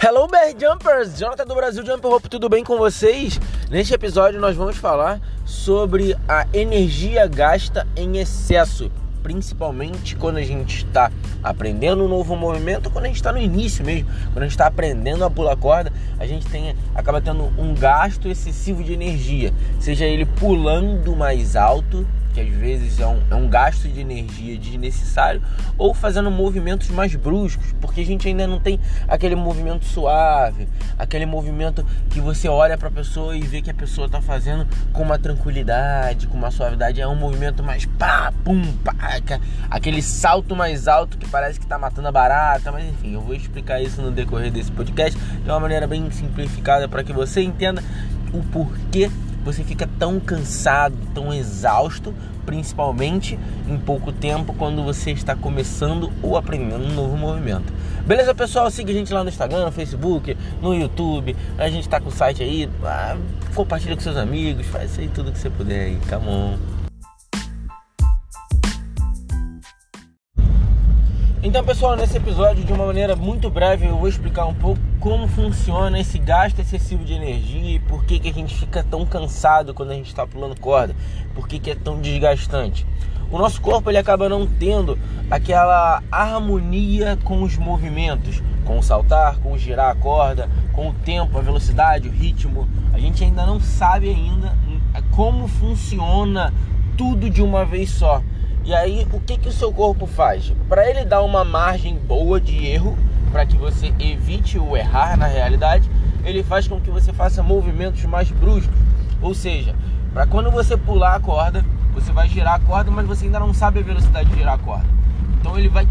Hello Bear Jumpers, Jonathan do Brasil Jump Rope, tudo bem com vocês? Neste episódio nós vamos falar sobre a energia gasta em excesso, principalmente quando a gente está aprendendo um novo movimento, quando a gente está no início mesmo, quando a gente está aprendendo a pular corda, a gente tem, acaba tendo um gasto excessivo de energia, seja ele pulando mais alto que às vezes é um, é um gasto de energia desnecessário, ou fazendo movimentos mais bruscos, porque a gente ainda não tem aquele movimento suave, aquele movimento que você olha para a pessoa e vê que a pessoa está fazendo com uma tranquilidade, com uma suavidade. É um movimento mais pá, pum, pá, aquele salto mais alto que parece que está matando a barata. Mas enfim, eu vou explicar isso no decorrer desse podcast de uma maneira bem simplificada para que você entenda o porquê você fica tão cansado, tão exausto, principalmente em pouco tempo quando você está começando ou aprendendo um novo movimento. Beleza, pessoal? Siga a gente lá no Instagram, no Facebook, no YouTube. A gente está com o site aí. Ah, compartilha com seus amigos, faz aí tudo que você puder aí. Come on. Então, pessoal, nesse episódio, de uma maneira muito breve, eu vou explicar um pouco como funciona esse gasto excessivo de energia e por que, que a gente fica tão cansado quando a gente está pulando corda, por que, que é tão desgastante. O nosso corpo ele acaba não tendo aquela harmonia com os movimentos, com o saltar, com o girar a corda, com o tempo, a velocidade, o ritmo. A gente ainda não sabe ainda como funciona tudo de uma vez só. E aí, o que, que o seu corpo faz? Para ele dar uma margem boa de erro, para que você evite o errar na realidade, ele faz com que você faça movimentos mais bruscos. Ou seja, para quando você pular a corda, você vai girar a corda, mas você ainda não sabe a velocidade de girar a corda. Então ele vai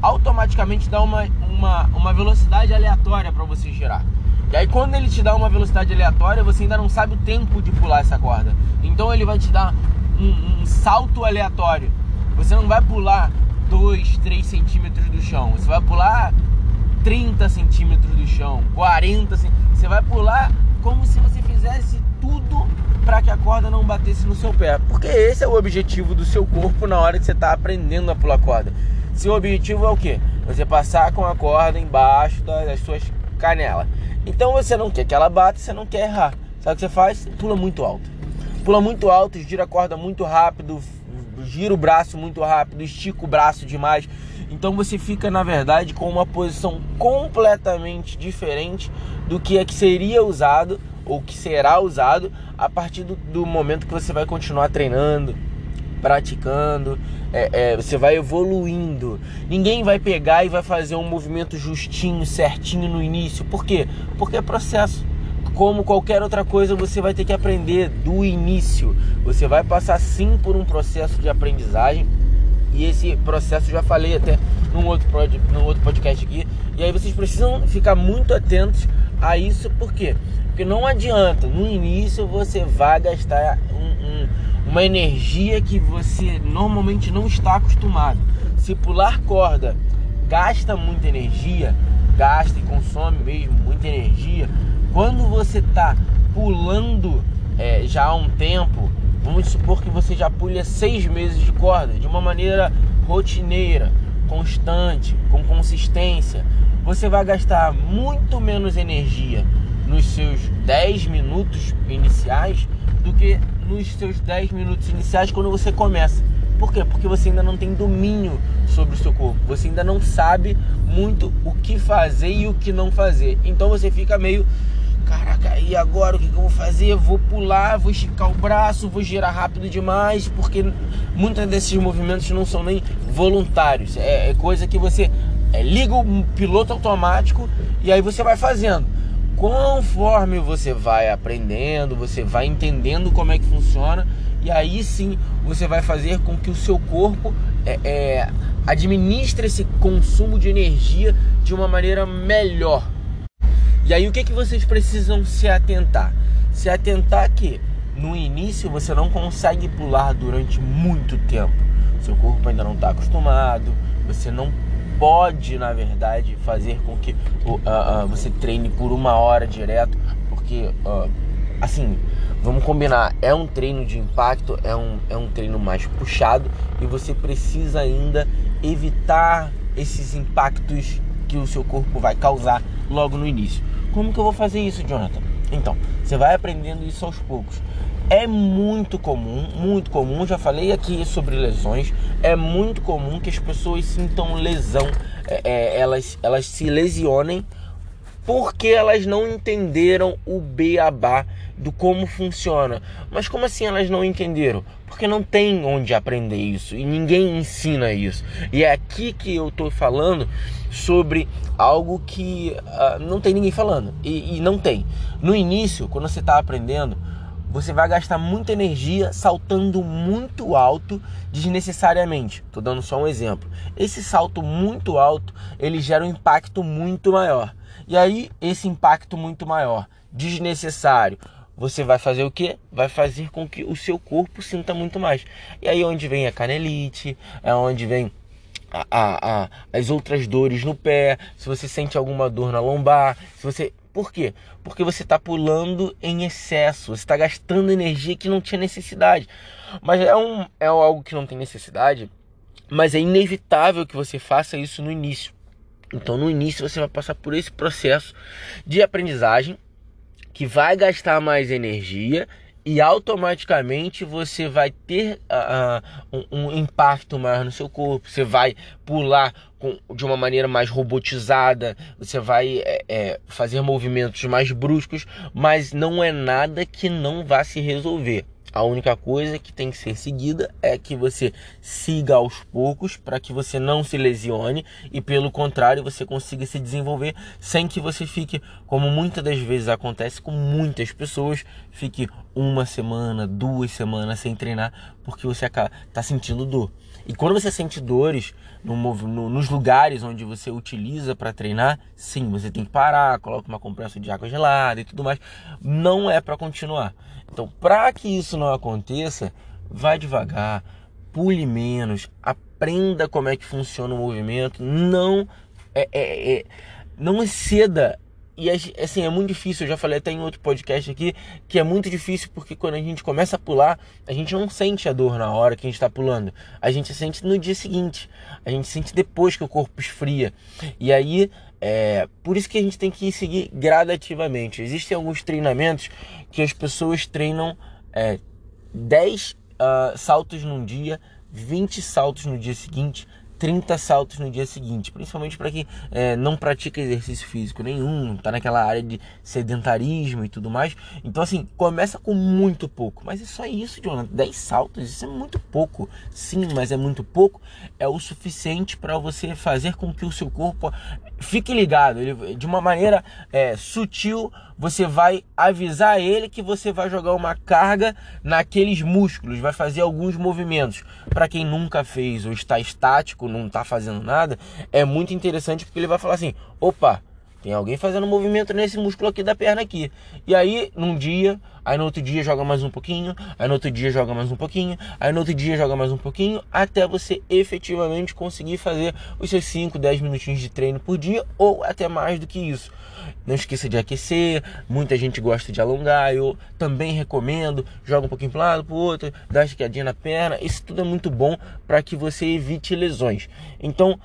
automaticamente dar uma, uma, uma velocidade aleatória para você girar. E aí quando ele te dá uma velocidade aleatória, você ainda não sabe o tempo de pular essa corda. Então ele vai te dar um, um salto aleatório. Você não vai pular 2, 3 centímetros do chão. Você vai pular 30 centímetros do chão, 40 centímetros. Você vai pular como se você fizesse tudo para que a corda não batesse no seu pé. Porque esse é o objetivo do seu corpo na hora que você está aprendendo a pular corda. Seu objetivo é o quê? Você passar com a corda embaixo das suas canelas. Então você não quer que ela bata, você não quer errar. Sabe o que você faz? Pula muito alto. Pula muito alto, gira a corda muito rápido, gira o braço muito rápido, estica o braço demais. Então você fica, na verdade, com uma posição completamente diferente do que é que seria usado ou que será usado a partir do, do momento que você vai continuar treinando, praticando, é, é, você vai evoluindo. Ninguém vai pegar e vai fazer um movimento justinho, certinho no início. Por quê? Porque é processo como qualquer outra coisa, você vai ter que aprender do início. Você vai passar sim por um processo de aprendizagem. E esse processo já falei até num outro, num outro podcast aqui. E aí vocês precisam ficar muito atentos a isso, por quê? Porque não adianta, no início você vai gastar um, um, uma energia que você normalmente não está acostumado. Se pular corda gasta muita energia, gasta e consome mesmo muita energia, quando você está pulando é, já há um tempo, vamos supor que você já pulha seis meses de corda de uma maneira rotineira, constante, com consistência, você vai gastar muito menos energia nos seus 10 minutos iniciais do que nos seus 10 minutos iniciais quando você começa. Por quê? Porque você ainda não tem domínio sobre o seu corpo. Você ainda não sabe muito o que fazer e o que não fazer. Então você fica meio Caraca, e agora o que, que eu vou fazer? Vou pular, vou esticar o braço, vou girar rápido demais, porque muitos desses movimentos não são nem voluntários. É, é coisa que você é, liga o piloto automático e aí você vai fazendo. Conforme você vai aprendendo, você vai entendendo como é que funciona, e aí sim você vai fazer com que o seu corpo é, é, administre esse consumo de energia de uma maneira melhor. E aí o que, que vocês precisam se atentar? Se atentar que no início você não consegue pular durante muito tempo. Seu corpo ainda não está acostumado, você não pode, na verdade, fazer com que uh, uh, você treine por uma hora direto, porque, uh, assim, vamos combinar, é um treino de impacto, é um, é um treino mais puxado e você precisa ainda evitar esses impactos que o seu corpo vai causar logo no início. Como que eu vou fazer isso, Jonathan? Então, você vai aprendendo isso aos poucos. É muito comum, muito comum, já falei aqui sobre lesões, é muito comum que as pessoas sintam lesão, é, é, elas, elas se lesionem porque elas não entenderam o beabá do como funciona. Mas como assim elas não entenderam? Porque não tem onde aprender isso e ninguém ensina isso. E é aqui que eu estou falando sobre algo que uh, não tem ninguém falando e, e não tem. No início, quando você está aprendendo, você vai gastar muita energia saltando muito alto desnecessariamente. Estou dando só um exemplo. Esse salto muito alto ele gera um impacto muito maior. E aí esse impacto muito maior, desnecessário, você vai fazer o que? Vai fazer com que o seu corpo sinta muito mais. E aí onde vem a canelite, é onde vem a, a, a, as outras dores no pé, se você sente alguma dor na lombar, se você por quê? Porque você está pulando em excesso, você está gastando energia que não tinha necessidade. Mas é, um, é algo que não tem necessidade, mas é inevitável que você faça isso no início. Então, no início, você vai passar por esse processo de aprendizagem que vai gastar mais energia e automaticamente você vai ter uh, um, um, impacto maior no seu corpo. Você vai pular com, de uma maneira mais robotizada, você vai é, é, fazer movimentos mais bruscos, mas não é nada que não vá se resolver. A única coisa que tem que ser seguida é que você siga aos poucos para que você não se lesione e, pelo contrário, você consiga se desenvolver sem que você fique, como muitas das vezes acontece com muitas pessoas, fique uma semana, duas semanas sem treinar porque você está sentindo dor. E quando você sente dores no, no, nos lugares onde você utiliza para treinar, sim, você tem que parar, coloca uma compressa de água gelada e tudo mais. Não é para continuar. Então, para que isso não aconteça, vai devagar, pule menos, aprenda como é que funciona o movimento, não é, é, é não exceda e assim, é muito difícil, eu já falei até em outro podcast aqui, que é muito difícil porque quando a gente começa a pular, a gente não sente a dor na hora que a gente está pulando. A gente sente no dia seguinte. A gente sente depois que o corpo esfria. E aí, é, por isso que a gente tem que seguir gradativamente. Existem alguns treinamentos que as pessoas treinam é, 10 uh, ah, saltos num dia, 20 saltos no dia seguinte, 30 saltos no dia seguinte, principalmente para quem é, não pratica exercício físico nenhum, tá naquela área de sedentarismo e tudo mais. Então, assim, começa com muito pouco, mas é só isso, Jonathan. 10 saltos, isso é muito pouco. Sim, mas é muito pouco, é o suficiente para você fazer com que o seu corpo fique ligado. Ele, de uma maneira é, sutil, você vai avisar ele que você vai jogar uma carga naqueles músculos, vai fazer alguns movimentos. Para quem nunca fez ou está estático, não está fazendo nada, é muito interessante porque ele vai falar assim: opa, tem alguém fazendo movimento nesse músculo aqui da perna aqui. E aí, num dia, aí no outro dia joga mais um pouquinho, aí no outro dia joga mais um pouquinho, aí no outro dia joga mais um pouquinho, até você efetivamente conseguir fazer os seus 5, 10 minutinhos de treino por dia ou até mais do que isso. Não esqueça de aquecer, muita gente gosta de alongar, eu também recomendo, joga um pouquinho para um lado, para o outro, dá esticadinha na perna, isso tudo é muito bom para que você evite lesões. Então,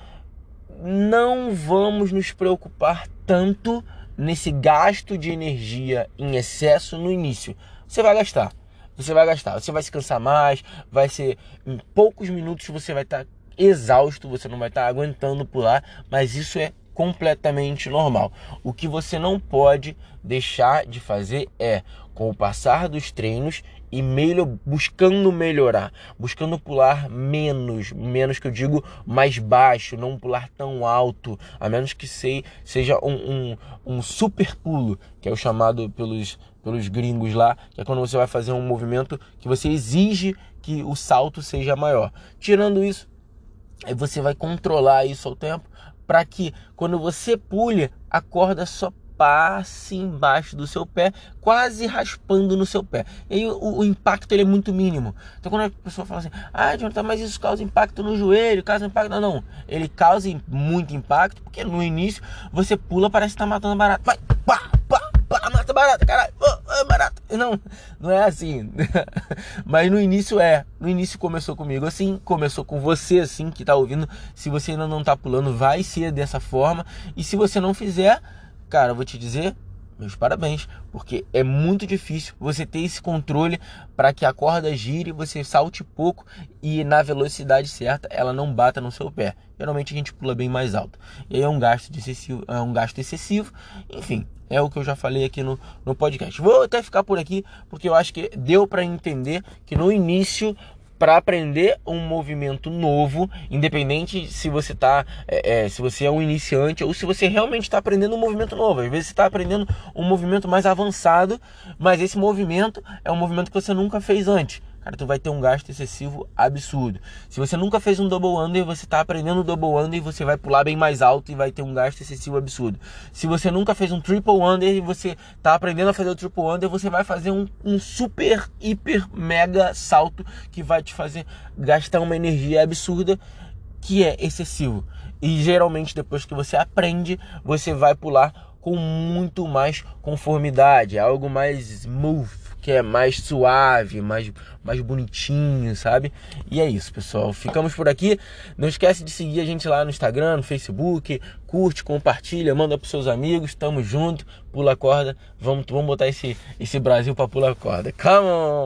não vamos nos preocupar tanto nesse gasto de energia em excesso no início. Você vai gastar. Você vai gastar, você vai se cansar mais, vai ser em poucos minutos você vai estar tá exausto, você não vai estar tá aguentando pular, mas isso é completamente normal. O que você não pode deixar de fazer é, com o passar dos treinos, e melhor, buscando melhorar, buscando pular menos, menos que eu digo mais baixo, não pular tão alto, a menos que sei, seja um, um, um super pulo, que é o chamado pelos, pelos gringos lá, que é quando você vai fazer um movimento que você exige que o salto seja maior. Tirando isso, você vai controlar isso ao tempo para que quando você pule, a corda só passe embaixo do seu pé, quase raspando no seu pé. E aí o, o, impacto ele é muito mínimo. Então quando a pessoa fala assim, ah, Jonathan, mas isso causa impacto no joelho, causa impacto. Não, não. Ele causa muito impacto, porque no início você pula, parece que tá matando barato. Vai, pá, pá, pá, mata barata, caralho, oh, barata. Não, não é assim. mas no início é. No início começou comigo assim, começou com você assim, que tá ouvindo. Se você ainda não tá pulando, vai ser dessa forma. E se você não fizer cara, eu vou te dizer, meus parabéns, porque é muito difícil você ter esse controle para que a corda gire, você salte pouco e na velocidade certa ela não bata no seu pé. Geralmente a gente pula bem mais alto. E aí é um gasto excessivo, é um gasto excessivo. Enfim, é o que eu já falei aqui no, no podcast. Vou até ficar por aqui porque eu acho que deu para entender que no início para aprender um movimento novo, independente se você tá, é, é, se você é um iniciante ou se você realmente está aprendendo um movimento novo. Às vezes você está aprendendo um movimento mais avançado, mas esse movimento é um movimento que você nunca fez antes cara, tu vai ter um gasto excessivo absurdo. Se você nunca fez um double under, você está aprendendo double under e você vai pular bem mais alto e vai ter um gasto excessivo absurdo. Se você nunca fez um triple under e você está aprendendo a fazer o triple under, você vai fazer um, um super, hiper, mega salto que vai te fazer gastar uma energia absurda que é excessivo. E geralmente depois que você aprende, você vai pular com muito mais conformidade, algo mais smooth que é mais suave, mais, mais bonitinho, sabe? E é isso, pessoal. Ficamos por aqui. Não esquece de seguir a gente lá no Instagram, no Facebook. Curte, compartilha, manda pros seus amigos. Tamo junto. Pula a corda. Vamos, vamos botar esse, esse Brasil pra pular a corda. Come on!